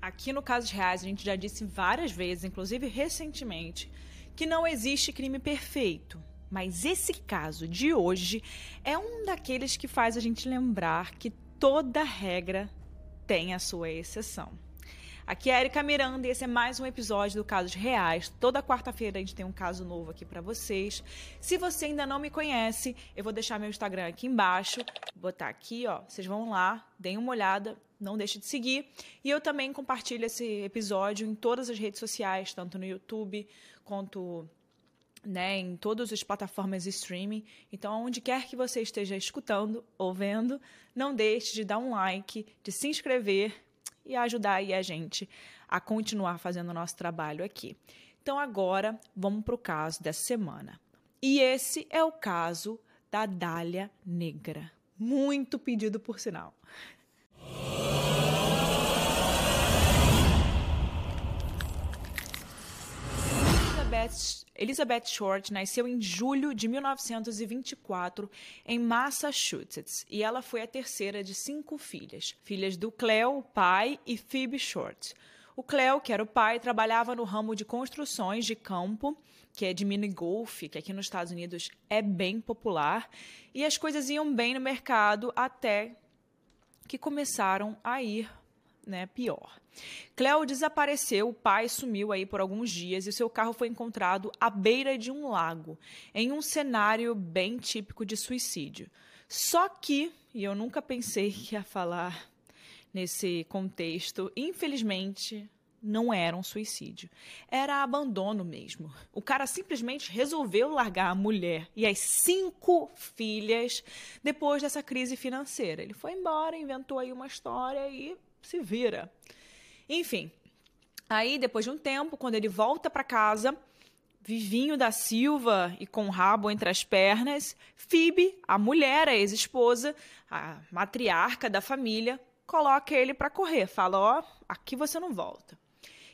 Aqui no Casos Reais, a gente já disse várias vezes, inclusive recentemente, que não existe crime perfeito. Mas esse caso de hoje é um daqueles que faz a gente lembrar que toda regra tem a sua exceção. Aqui é a Erika Miranda e esse é mais um episódio do Casos Reais. Toda quarta-feira a gente tem um caso novo aqui para vocês. Se você ainda não me conhece, eu vou deixar meu Instagram aqui embaixo, vou botar aqui, ó. Vocês vão lá, deem uma olhada, não deixe de seguir. E eu também compartilho esse episódio em todas as redes sociais, tanto no YouTube quanto né, em todas as plataformas de streaming. Então, onde quer que você esteja escutando ou vendo, não deixe de dar um like, de se inscrever e ajudar aí a gente a continuar fazendo o nosso trabalho aqui. Então, agora vamos para o caso dessa semana. E esse é o caso da Dália Negra. Muito pedido por sinal. Elizabeth, Elizabeth Short nasceu em julho de 1924 em Massachusetts e ela foi a terceira de cinco filhas, filhas do Cleo, pai, e Phoebe Short. O Cleo, que era o pai, trabalhava no ramo de construções de campo, que é de mini golf, que aqui nos Estados Unidos é bem popular, e as coisas iam bem no mercado até que começaram a ir né, pior. Cleo desapareceu, o pai sumiu aí por alguns dias e seu carro foi encontrado à beira de um lago, em um cenário bem típico de suicídio. Só que, e eu nunca pensei que ia falar nesse contexto, infelizmente não era um suicídio. Era abandono mesmo. O cara simplesmente resolveu largar a mulher e as cinco filhas depois dessa crise financeira. Ele foi embora, inventou aí uma história e se vira. Enfim, aí depois de um tempo, quando ele volta para casa, vivinho da Silva e com o rabo entre as pernas, Phoebe, a mulher, a ex-esposa, a matriarca da família, coloca ele para correr, fala: "Ó, oh, aqui você não volta".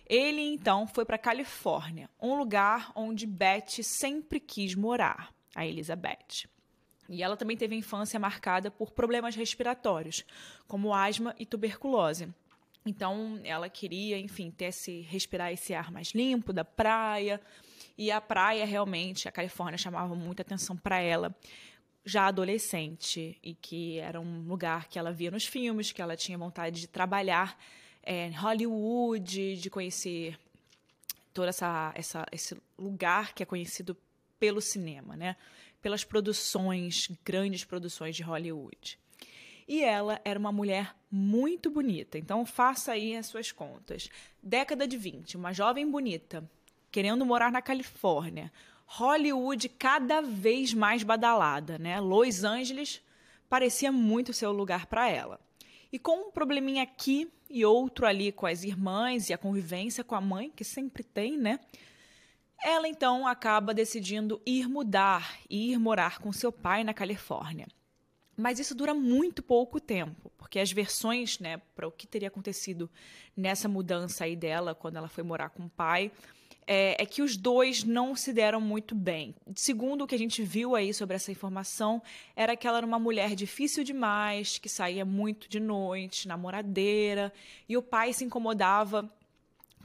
Ele então foi para Califórnia, um lugar onde Beth sempre quis morar, a Elizabeth. E ela também teve a infância marcada por problemas respiratórios, como asma e tuberculose. Então, ela queria, enfim, ter esse, respirar esse ar mais limpo da praia. E a praia, realmente, a Califórnia chamava muita atenção para ela, já adolescente, e que era um lugar que ela via nos filmes, que ela tinha vontade de trabalhar é, em Hollywood, de conhecer todo essa, essa, esse lugar que é conhecido pelo cinema, né? Pelas produções, grandes produções de Hollywood. E ela era uma mulher muito bonita, então faça aí as suas contas. Década de 20, uma jovem bonita, querendo morar na Califórnia. Hollywood cada vez mais badalada, né? Los Angeles parecia muito ser o lugar para ela. E com um probleminha aqui e outro ali com as irmãs e a convivência com a mãe, que sempre tem, né? Ela então acaba decidindo ir mudar e ir morar com seu pai na Califórnia. Mas isso dura muito pouco tempo, porque as versões, né, para o que teria acontecido nessa mudança aí dela, quando ela foi morar com o pai, é, é, que os dois não se deram muito bem. Segundo o que a gente viu aí sobre essa informação, era que ela era uma mulher difícil demais, que saía muito de noite, namoradeira, e o pai se incomodava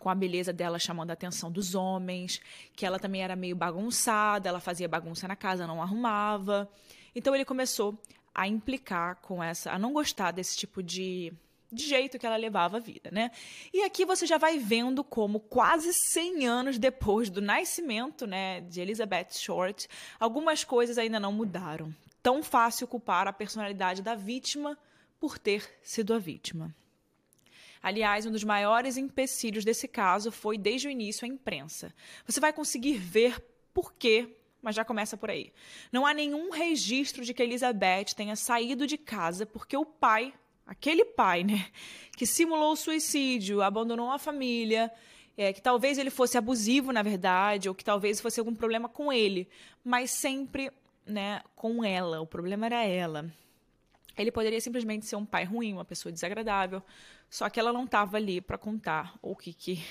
com a beleza dela chamando a atenção dos homens, que ela também era meio bagunçada, ela fazia bagunça na casa, não arrumava. Então ele começou a implicar com essa, a não gostar desse tipo de de jeito que ela levava a vida, né? E aqui você já vai vendo como quase 100 anos depois do nascimento, né, de Elizabeth Short, algumas coisas ainda não mudaram. Tão fácil culpar a personalidade da vítima por ter sido a vítima. Aliás, um dos maiores empecilhos desse caso foi desde o início a imprensa. Você vai conseguir ver por quê, mas já começa por aí. Não há nenhum registro de que Elizabeth tenha saído de casa porque o pai, aquele pai, né, que simulou suicídio, abandonou a família, é, que talvez ele fosse abusivo, na verdade, ou que talvez fosse algum problema com ele, mas sempre, né, com ela. O problema era ela. Ele poderia simplesmente ser um pai ruim, uma pessoa desagradável, só que ela não estava ali para contar o que, que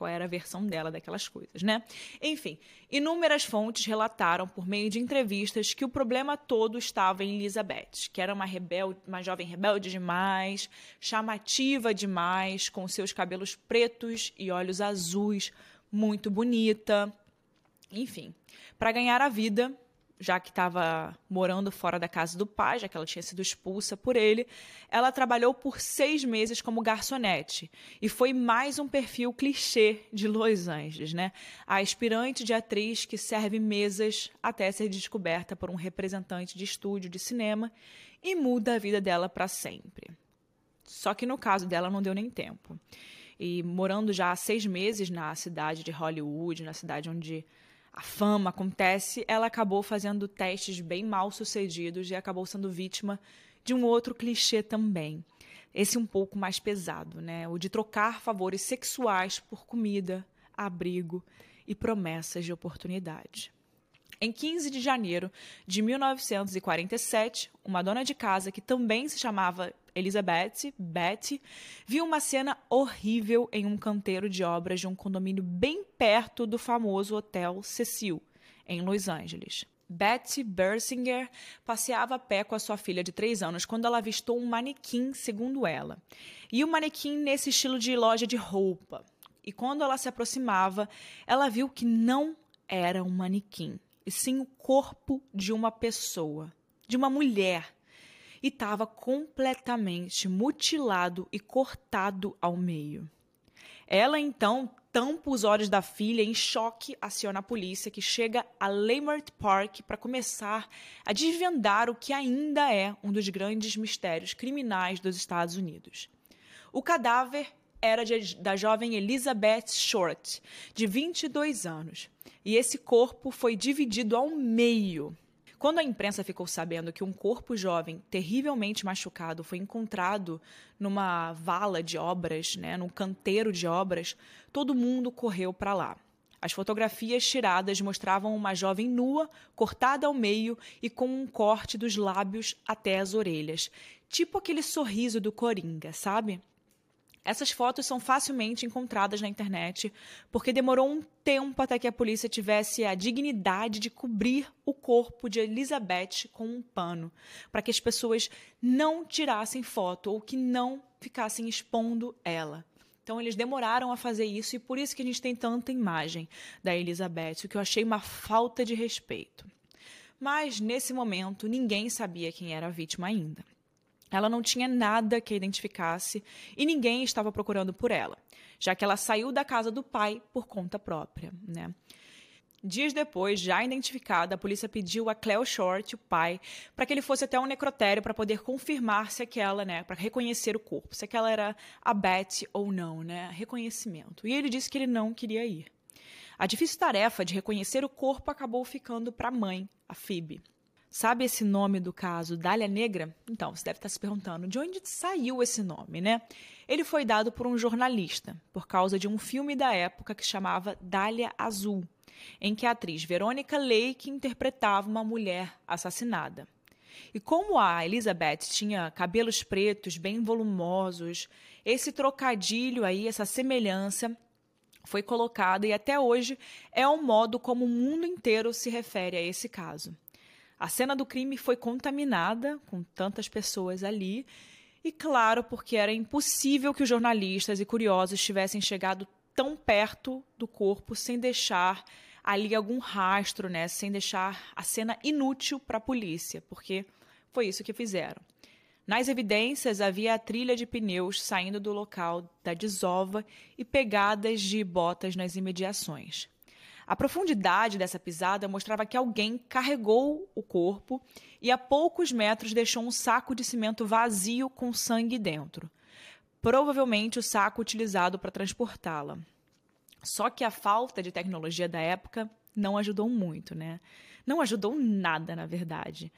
qual era a versão dela daquelas coisas, né? Enfim, inúmeras fontes relataram por meio de entrevistas que o problema todo estava em Elizabeth, que era uma rebelde, uma jovem rebelde demais, chamativa demais, com seus cabelos pretos e olhos azuis, muito bonita. Enfim, para ganhar a vida, já que estava morando fora da casa do pai, já que ela tinha sido expulsa por ele, ela trabalhou por seis meses como garçonete. E foi mais um perfil clichê de Los Angeles, né? A aspirante de atriz que serve mesas até ser descoberta por um representante de estúdio de cinema e muda a vida dela para sempre. Só que no caso dela não deu nem tempo. E morando já há seis meses na cidade de Hollywood, na cidade onde a fama acontece, ela acabou fazendo testes bem mal sucedidos e acabou sendo vítima de um outro clichê também. Esse um pouco mais pesado, né? O de trocar favores sexuais por comida, abrigo e promessas de oportunidade. Em 15 de janeiro de 1947, uma dona de casa que também se chamava Elizabeth, Betty, viu uma cena horrível em um canteiro de obras de um condomínio bem perto do famoso Hotel Cecil, em Los Angeles. Betty Bersinger passeava a pé com a sua filha de três anos quando ela avistou um manequim, segundo ela. E o um manequim nesse estilo de loja de roupa. E quando ela se aproximava, ela viu que não era um manequim e sim o corpo de uma pessoa, de uma mulher, e estava completamente mutilado e cortado ao meio. Ela então tampa os olhos da filha em choque, aciona a polícia que chega a Leimert Park para começar a desvendar o que ainda é um dos grandes mistérios criminais dos Estados Unidos. O cadáver era de, da jovem Elizabeth Short, de 22 anos, e esse corpo foi dividido ao meio. Quando a imprensa ficou sabendo que um corpo jovem terrivelmente machucado foi encontrado numa vala de obras, né, num canteiro de obras, todo mundo correu para lá. As fotografias tiradas mostravam uma jovem nua, cortada ao meio e com um corte dos lábios até as orelhas, tipo aquele sorriso do Coringa, sabe? Essas fotos são facilmente encontradas na internet, porque demorou um tempo até que a polícia tivesse a dignidade de cobrir o corpo de Elizabeth com um pano, para que as pessoas não tirassem foto ou que não ficassem expondo ela. Então eles demoraram a fazer isso e por isso que a gente tem tanta imagem da Elizabeth, o que eu achei uma falta de respeito. Mas nesse momento ninguém sabia quem era a vítima ainda. Ela não tinha nada que a identificasse e ninguém estava procurando por ela, já que ela saiu da casa do pai por conta própria. Né? Dias depois, já identificada, a polícia pediu a Cleo Short, o pai, para que ele fosse até um necrotério para poder confirmar se aquela, né, para reconhecer o corpo, se aquela era a Betty ou não, né, reconhecimento. E ele disse que ele não queria ir. A difícil tarefa de reconhecer o corpo acabou ficando para a mãe, a Phoebe. Sabe esse nome do caso, Dália Negra? Então, você deve estar se perguntando de onde saiu esse nome, né? Ele foi dado por um jornalista, por causa de um filme da época que chamava Dália Azul, em que a atriz Verônica Lake interpretava uma mulher assassinada. E como a Elizabeth tinha cabelos pretos bem volumosos, esse trocadilho aí, essa semelhança foi colocada e até hoje é o modo como o mundo inteiro se refere a esse caso. A cena do crime foi contaminada com tantas pessoas ali, e claro, porque era impossível que os jornalistas e curiosos tivessem chegado tão perto do corpo sem deixar ali algum rastro, né, sem deixar a cena inútil para a polícia, porque foi isso que fizeram. Nas evidências havia a trilha de pneus saindo do local da desova e pegadas de botas nas imediações. A profundidade dessa pisada mostrava que alguém carregou o corpo e a poucos metros deixou um saco de cimento vazio com sangue dentro. Provavelmente o saco utilizado para transportá-la. Só que a falta de tecnologia da época não ajudou muito, né? Não ajudou nada, na verdade.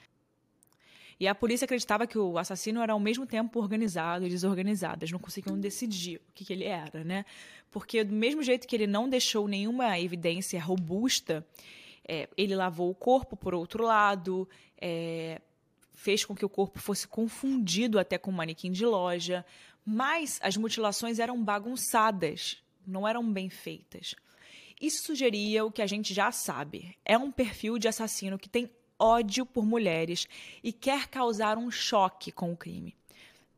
E a polícia acreditava que o assassino era ao mesmo tempo organizado e desorganizado. Eles não conseguiam decidir o que, que ele era, né? Porque do mesmo jeito que ele não deixou nenhuma evidência robusta, é, ele lavou o corpo por outro lado, é, fez com que o corpo fosse confundido até com um manequim de loja, mas as mutilações eram bagunçadas não eram bem feitas. Isso sugeria o que a gente já sabe: é um perfil de assassino que tem ódio por mulheres e quer causar um choque com o crime.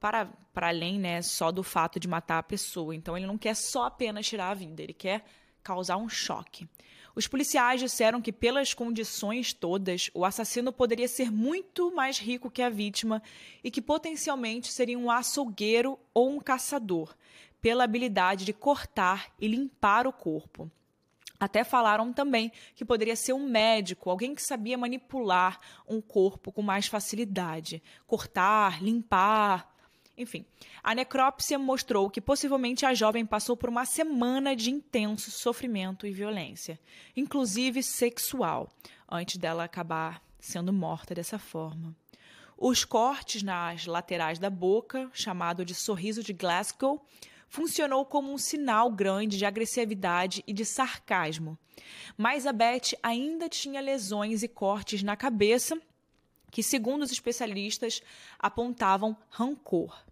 Para, para além né, só do fato de matar a pessoa. Então, ele não quer só apenas tirar a vida, ele quer causar um choque. Os policiais disseram que, pelas condições todas, o assassino poderia ser muito mais rico que a vítima e que potencialmente seria um açougueiro ou um caçador, pela habilidade de cortar e limpar o corpo. Até falaram também que poderia ser um médico, alguém que sabia manipular um corpo com mais facilidade, cortar, limpar, enfim, a necrópsia mostrou que possivelmente a jovem passou por uma semana de intenso sofrimento e violência, inclusive sexual, antes dela acabar sendo morta dessa forma. Os cortes nas laterais da boca, chamado de sorriso de Glasgow, funcionou como um sinal grande de agressividade e de sarcasmo. Mas a Beth ainda tinha lesões e cortes na cabeça que, segundo os especialistas, apontavam rancor.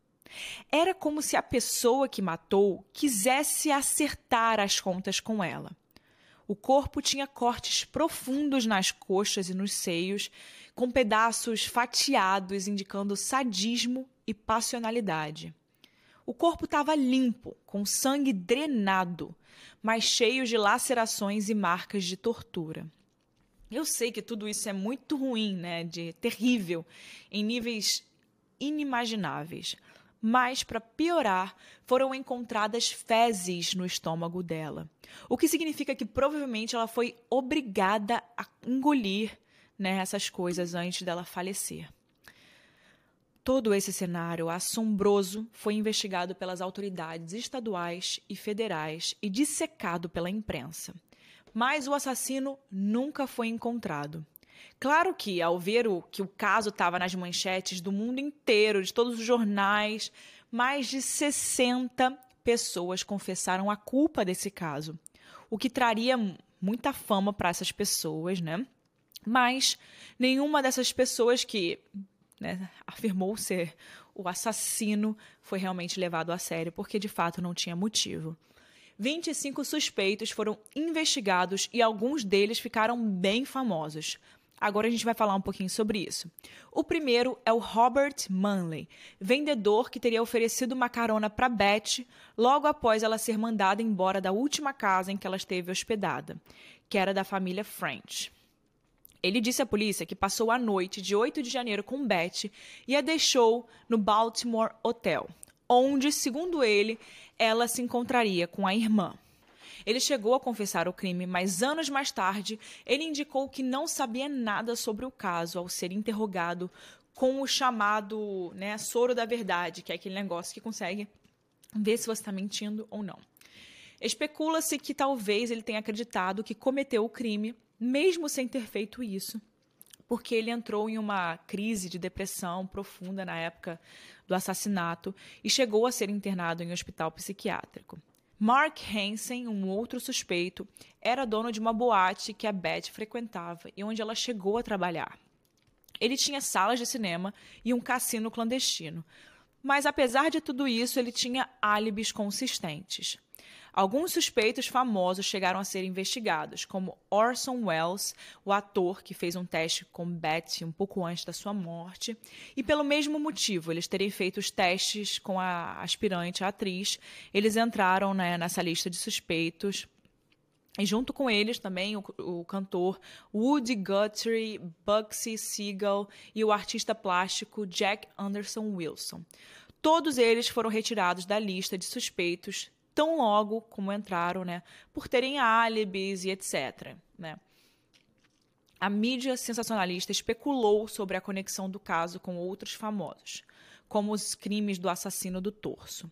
Era como se a pessoa que matou quisesse acertar as contas com ela. O corpo tinha cortes profundos nas coxas e nos seios, com pedaços fatiados indicando sadismo e passionalidade. O corpo estava limpo, com sangue drenado, mas cheio de lacerações e marcas de tortura. Eu sei que tudo isso é muito ruim, né, de terrível, em níveis inimagináveis. Mas, para piorar, foram encontradas fezes no estômago dela. O que significa que provavelmente ela foi obrigada a engolir né, essas coisas antes dela falecer. Todo esse cenário assombroso foi investigado pelas autoridades estaduais e federais e dissecado pela imprensa mas o assassino nunca foi encontrado. Claro que, ao ver o, que o caso estava nas manchetes do mundo inteiro, de todos os jornais, mais de 60 pessoas confessaram a culpa desse caso, o que traria muita fama para essas pessoas, né? Mas nenhuma dessas pessoas que né, afirmou ser o assassino foi realmente levado a sério, porque de fato não tinha motivo. 25 suspeitos foram investigados e alguns deles ficaram bem famosos. Agora a gente vai falar um pouquinho sobre isso. O primeiro é o Robert Manley, vendedor que teria oferecido uma carona para Beth logo após ela ser mandada embora da última casa em que ela esteve hospedada, que era da família French. Ele disse à polícia que passou a noite de 8 de janeiro com Beth e a deixou no Baltimore Hotel onde, segundo ele, ela se encontraria com a irmã. Ele chegou a confessar o crime, mas anos mais tarde, ele indicou que não sabia nada sobre o caso ao ser interrogado com o chamado né, soro da verdade, que é aquele negócio que consegue ver se você está mentindo ou não. Especula-se que talvez ele tenha acreditado que cometeu o crime, mesmo sem ter feito isso, porque ele entrou em uma crise de depressão profunda na época do assassinato e chegou a ser internado em um hospital psiquiátrico. Mark Hansen, um outro suspeito, era dono de uma boate que a Beth frequentava e onde ela chegou a trabalhar. Ele tinha salas de cinema e um cassino clandestino. Mas apesar de tudo isso, ele tinha álibis consistentes. Alguns suspeitos famosos chegaram a ser investigados, como Orson Welles, o ator que fez um teste com Betty um pouco antes da sua morte, e pelo mesmo motivo, eles terem feito os testes com a aspirante, a atriz, eles entraram né, nessa lista de suspeitos. E junto com eles também o, o cantor Woody Guthrie, Bugsy Siegel e o artista plástico Jack Anderson Wilson. Todos eles foram retirados da lista de suspeitos tão logo como entraram, né, por terem álibis e etc. Né. A mídia sensacionalista especulou sobre a conexão do caso com outros famosos, como os crimes do assassino do torso.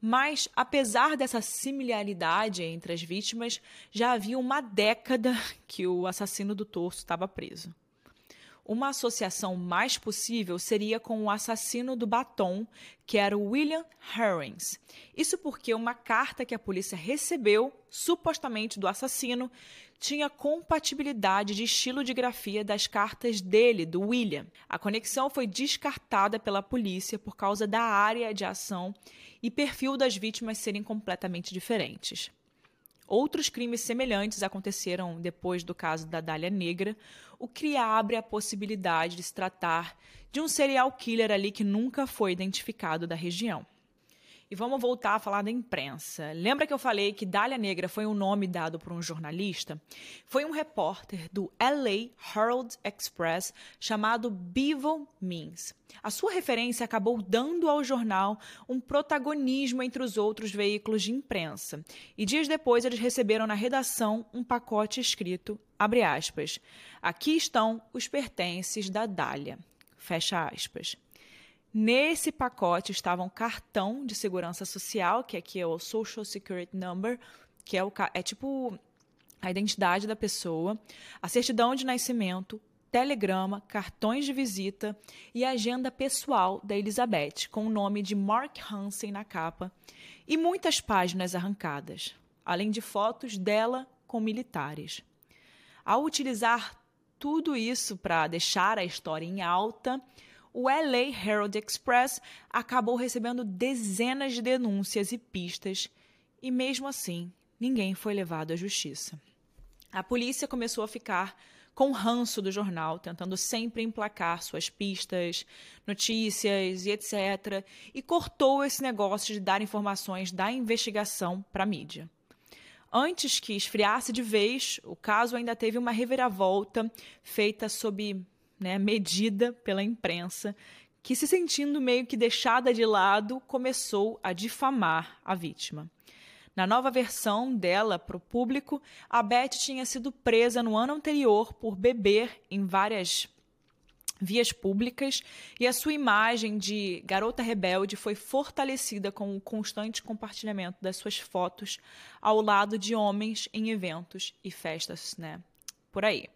Mas, apesar dessa similaridade entre as vítimas, já havia uma década que o assassino do torso estava preso. Uma associação mais possível seria com o assassino do batom, que era o William Herrings. Isso porque uma carta que a polícia recebeu, supostamente do assassino, tinha compatibilidade de estilo de grafia das cartas dele, do William. A conexão foi descartada pela polícia por causa da área de ação e perfil das vítimas serem completamente diferentes. Outros crimes semelhantes aconteceram depois do caso da Dália Negra, o que abre a possibilidade de se tratar de um serial killer ali que nunca foi identificado da região. E vamos voltar a falar da imprensa. Lembra que eu falei que Dália Negra foi um nome dado por um jornalista? Foi um repórter do LA Herald Express chamado Bevo Means. A sua referência acabou dando ao jornal um protagonismo entre os outros veículos de imprensa. E dias depois eles receberam na redação um pacote escrito, abre aspas, aqui estão os pertences da Dália, fecha aspas. Nesse pacote estava um cartão de segurança social, que aqui é o Social Security Number, que é, o, é tipo a identidade da pessoa, a certidão de nascimento, telegrama, cartões de visita e agenda pessoal da Elizabeth, com o nome de Mark Hansen na capa, e muitas páginas arrancadas, além de fotos dela com militares. Ao utilizar tudo isso para deixar a história em alta, o LA Herald Express acabou recebendo dezenas de denúncias e pistas, e mesmo assim, ninguém foi levado à justiça. A polícia começou a ficar com ranço do jornal, tentando sempre emplacar suas pistas, notícias e etc., e cortou esse negócio de dar informações da investigação para a mídia. Antes que esfriasse de vez, o caso ainda teve uma reviravolta feita sob né, medida pela imprensa, que, se sentindo meio que deixada de lado, começou a difamar a vítima. Na nova versão dela para o público, a Beth tinha sido presa no ano anterior por beber em várias vias públicas e a sua imagem de garota rebelde foi fortalecida com o constante compartilhamento das suas fotos ao lado de homens em eventos e festas, né? Por aí.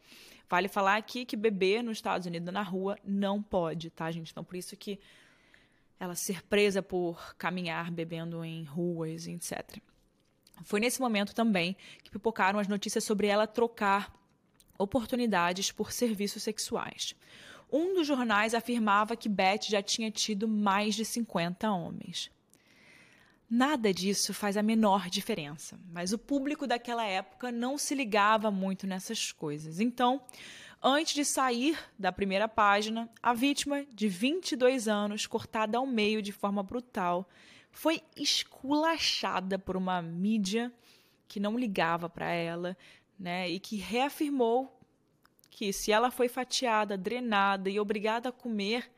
Vale falar aqui que beber nos Estados Unidos na rua não pode, tá, gente? Então, por isso que ela ser presa por caminhar bebendo em ruas, etc. Foi nesse momento também que pipocaram as notícias sobre ela trocar oportunidades por serviços sexuais. Um dos jornais afirmava que Beth já tinha tido mais de 50 homens. Nada disso faz a menor diferença, mas o público daquela época não se ligava muito nessas coisas. Então, antes de sair da primeira página, a vítima, de 22 anos, cortada ao meio de forma brutal, foi esculachada por uma mídia que não ligava para ela, né, e que reafirmou que se ela foi fatiada, drenada e obrigada a comer,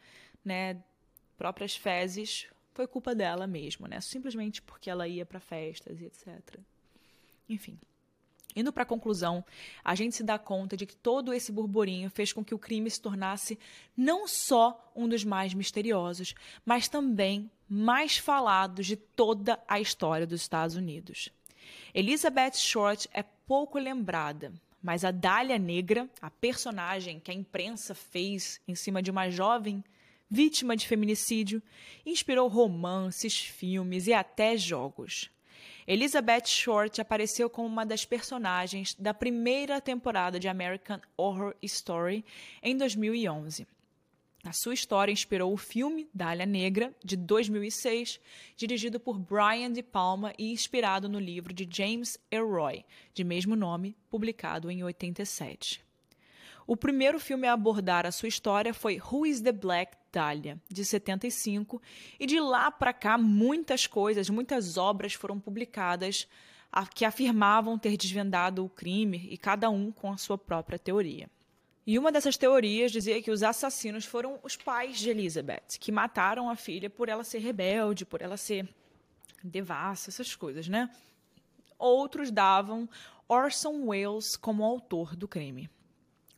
né, próprias fezes, foi culpa dela mesmo, né? Simplesmente porque ela ia para festas e etc. Enfim. Indo para a conclusão, a gente se dá conta de que todo esse burburinho fez com que o crime se tornasse não só um dos mais misteriosos, mas também mais falados de toda a história dos Estados Unidos. Elizabeth Short é pouco lembrada, mas a Dália Negra, a personagem que a imprensa fez em cima de uma jovem vítima de feminicídio, inspirou romances, filmes e até jogos. Elizabeth Short apareceu como uma das personagens da primeira temporada de American Horror Story em 2011. A sua história inspirou o filme Dália Negra, de 2006, dirigido por Brian De Palma e inspirado no livro de James Elroy, de mesmo nome, publicado em 87. O primeiro filme a abordar a sua história foi Who is the Black Dahlia, de 75, e de lá para cá muitas coisas, muitas obras foram publicadas que afirmavam ter desvendado o crime e cada um com a sua própria teoria. E uma dessas teorias dizia que os assassinos foram os pais de Elizabeth, que mataram a filha por ela ser rebelde, por ela ser devassa, essas coisas, né? Outros davam Orson Welles como autor do crime.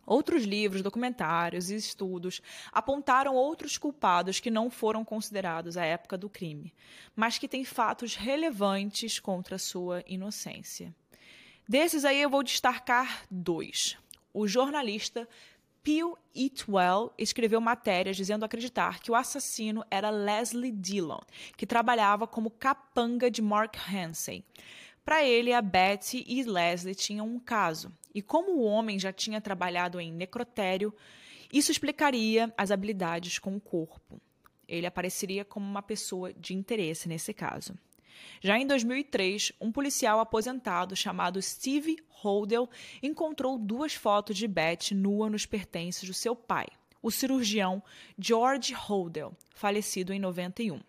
Outros livros, documentários e estudos apontaram outros culpados que não foram considerados à época do crime, mas que têm fatos relevantes contra sua inocência. Desses aí eu vou destacar dois. O jornalista Peel Eatwell escreveu matérias dizendo acreditar que o assassino era Leslie Dillon, que trabalhava como capanga de Mark Hansen. Para ele, a Betty e Leslie tinham um caso, e como o homem já tinha trabalhado em necrotério, isso explicaria as habilidades com o corpo. Ele apareceria como uma pessoa de interesse nesse caso. Já em 2003, um policial aposentado chamado Steve Holdell encontrou duas fotos de Beth nua nos pertences do seu pai, o cirurgião George Holdell, falecido em 91.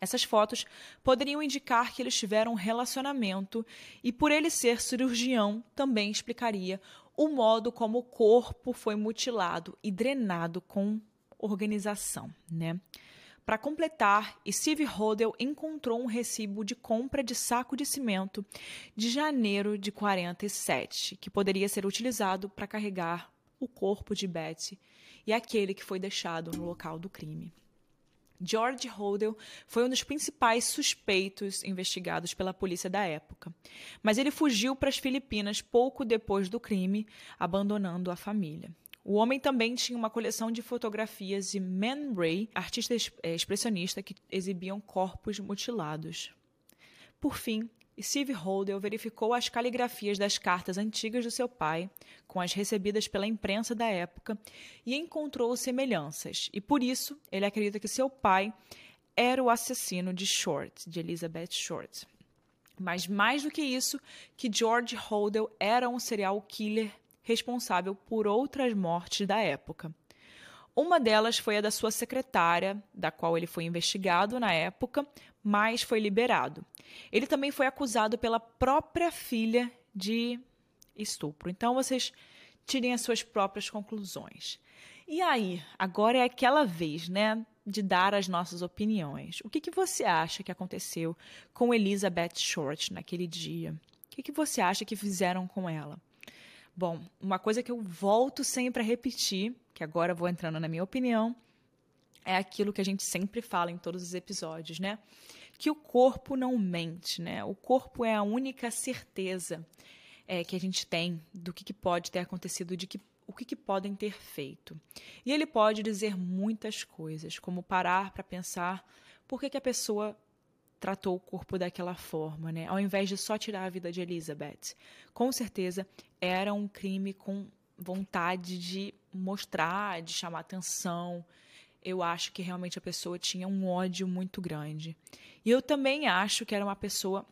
Essas fotos poderiam indicar que eles tiveram um relacionamento e, por ele ser cirurgião, também explicaria o modo como o corpo foi mutilado e drenado com organização, né? Para completar, Steve Hodel encontrou um recibo de compra de saco de cimento de janeiro de 47, que poderia ser utilizado para carregar o corpo de Betty e aquele que foi deixado no local do crime. George Hodel foi um dos principais suspeitos investigados pela polícia da época, mas ele fugiu para as Filipinas pouco depois do crime, abandonando a família. O homem também tinha uma coleção de fotografias de Man Ray, artista é, expressionista que exibiam corpos mutilados. Por fim, Steve Holdell verificou as caligrafias das cartas antigas do seu pai, com as recebidas pela imprensa da época, e encontrou semelhanças. E por isso, ele acredita que seu pai era o assassino de Short, de Elizabeth Short. Mas mais do que isso, que George Holdell era um serial killer responsável por outras mortes da época. Uma delas foi a da sua secretária, da qual ele foi investigado na época, mas foi liberado. Ele também foi acusado pela própria filha de estupro. Então vocês tirem as suas próprias conclusões. E aí, agora é aquela vez, né, de dar as nossas opiniões. O que, que você acha que aconteceu com Elizabeth Short naquele dia? O que, que você acha que fizeram com ela? Bom, uma coisa que eu volto sempre a repetir, que agora vou entrando na minha opinião, é aquilo que a gente sempre fala em todos os episódios, né? Que o corpo não mente, né? O corpo é a única certeza é, que a gente tem do que, que pode ter acontecido, de que o que, que, podem ter feito. E ele pode dizer muitas coisas, como parar para pensar por que, que a pessoa tratou o corpo daquela forma, né? Ao invés de só tirar a vida de Elizabeth. Com certeza era um crime com vontade de mostrar, de chamar atenção. Eu acho que realmente a pessoa tinha um ódio muito grande. E eu também acho que era uma pessoa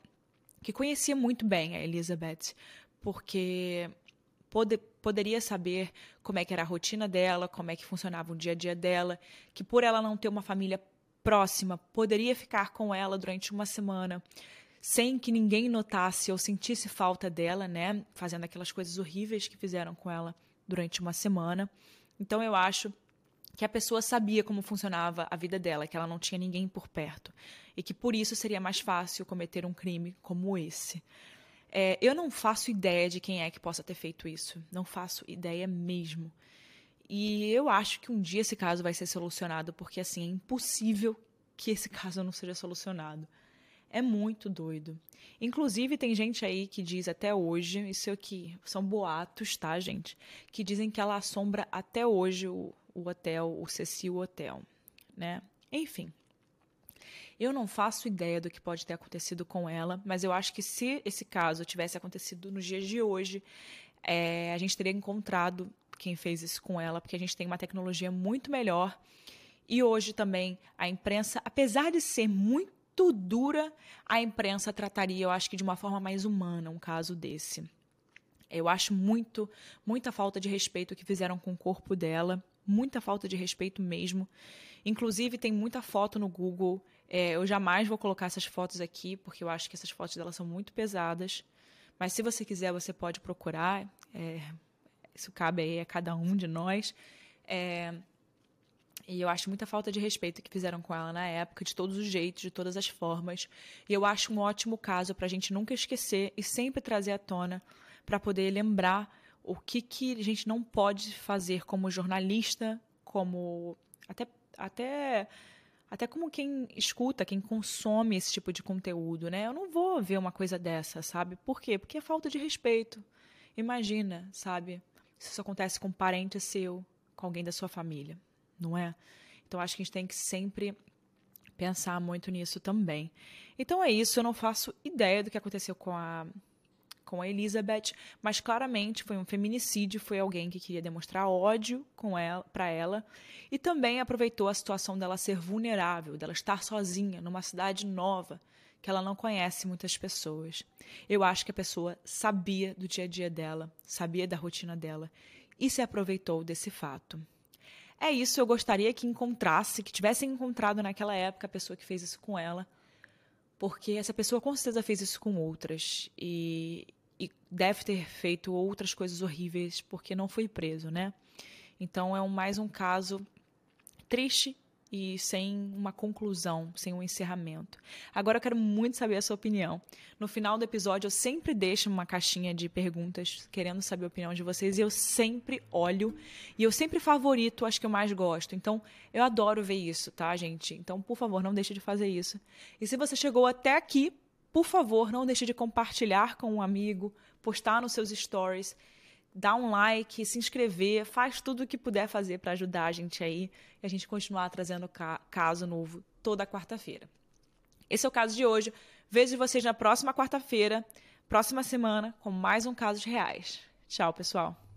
que conhecia muito bem a Elizabeth, porque pode, poderia saber como é que era a rotina dela, como é que funcionava o dia a dia dela, que por ela não ter uma família próxima poderia ficar com ela durante uma semana sem que ninguém notasse ou sentisse falta dela, né? Fazendo aquelas coisas horríveis que fizeram com ela durante uma semana. Então eu acho que a pessoa sabia como funcionava a vida dela, que ela não tinha ninguém por perto e que por isso seria mais fácil cometer um crime como esse. É, eu não faço ideia de quem é que possa ter feito isso, não faço ideia mesmo. E eu acho que um dia esse caso vai ser solucionado, porque assim, é impossível que esse caso não seja solucionado. É muito doido. Inclusive, tem gente aí que diz até hoje, isso aqui são boatos, tá, gente? Que dizem que ela assombra até hoje o, o hotel, o Cecil Hotel, né? Enfim. Eu não faço ideia do que pode ter acontecido com ela, mas eu acho que se esse caso tivesse acontecido nos dias de hoje, é, a gente teria encontrado quem fez isso com ela, porque a gente tem uma tecnologia muito melhor. E hoje também a imprensa, apesar de ser muito dura, a imprensa trataria, eu acho que de uma forma mais humana um caso desse. Eu acho muito, muita falta de respeito que fizeram com o corpo dela, muita falta de respeito mesmo. Inclusive, tem muita foto no Google. É, eu jamais vou colocar essas fotos aqui, porque eu acho que essas fotos dela são muito pesadas. Mas se você quiser, você pode procurar. É, isso cabe aí a cada um de nós. É, e eu acho muita falta de respeito que fizeram com ela na época, de todos os jeitos, de todas as formas. E eu acho um ótimo caso para a gente nunca esquecer e sempre trazer à tona para poder lembrar o que, que a gente não pode fazer como jornalista, como até, até, até como quem escuta, quem consome esse tipo de conteúdo, né? Eu não vou ver uma coisa dessa, sabe? Por quê? Porque é falta de respeito. Imagina, sabe? se isso acontece com um parente seu, com alguém da sua família, não é? Então acho que a gente tem que sempre pensar muito nisso também. Então é isso, eu não faço ideia do que aconteceu com a com a Elizabeth, mas claramente foi um feminicídio, foi alguém que queria demonstrar ódio com ela, para ela, e também aproveitou a situação dela ser vulnerável, dela estar sozinha numa cidade nova, que ela não conhece muitas pessoas. Eu acho que a pessoa sabia do dia a dia dela, sabia da rotina dela e se aproveitou desse fato. É isso, eu gostaria que encontrasse, que tivesse encontrado naquela época a pessoa que fez isso com ela, porque essa pessoa com certeza fez isso com outras e, e deve ter feito outras coisas horríveis porque não foi preso, né? Então é um, mais um caso triste e sem uma conclusão, sem um encerramento. Agora eu quero muito saber a sua opinião. No final do episódio eu sempre deixo uma caixinha de perguntas querendo saber a opinião de vocês e eu sempre olho e eu sempre favorito as que eu mais gosto. Então eu adoro ver isso, tá, gente? Então por favor, não deixe de fazer isso. E se você chegou até aqui, por favor, não deixe de compartilhar com um amigo, postar nos seus stories dá um like, se inscrever, faz tudo o que puder fazer para ajudar a gente aí e a gente continuar trazendo ca caso novo toda quarta-feira. Esse é o caso de hoje. Vejo vocês na próxima quarta-feira, próxima semana, com mais um caso de reais. Tchau, pessoal.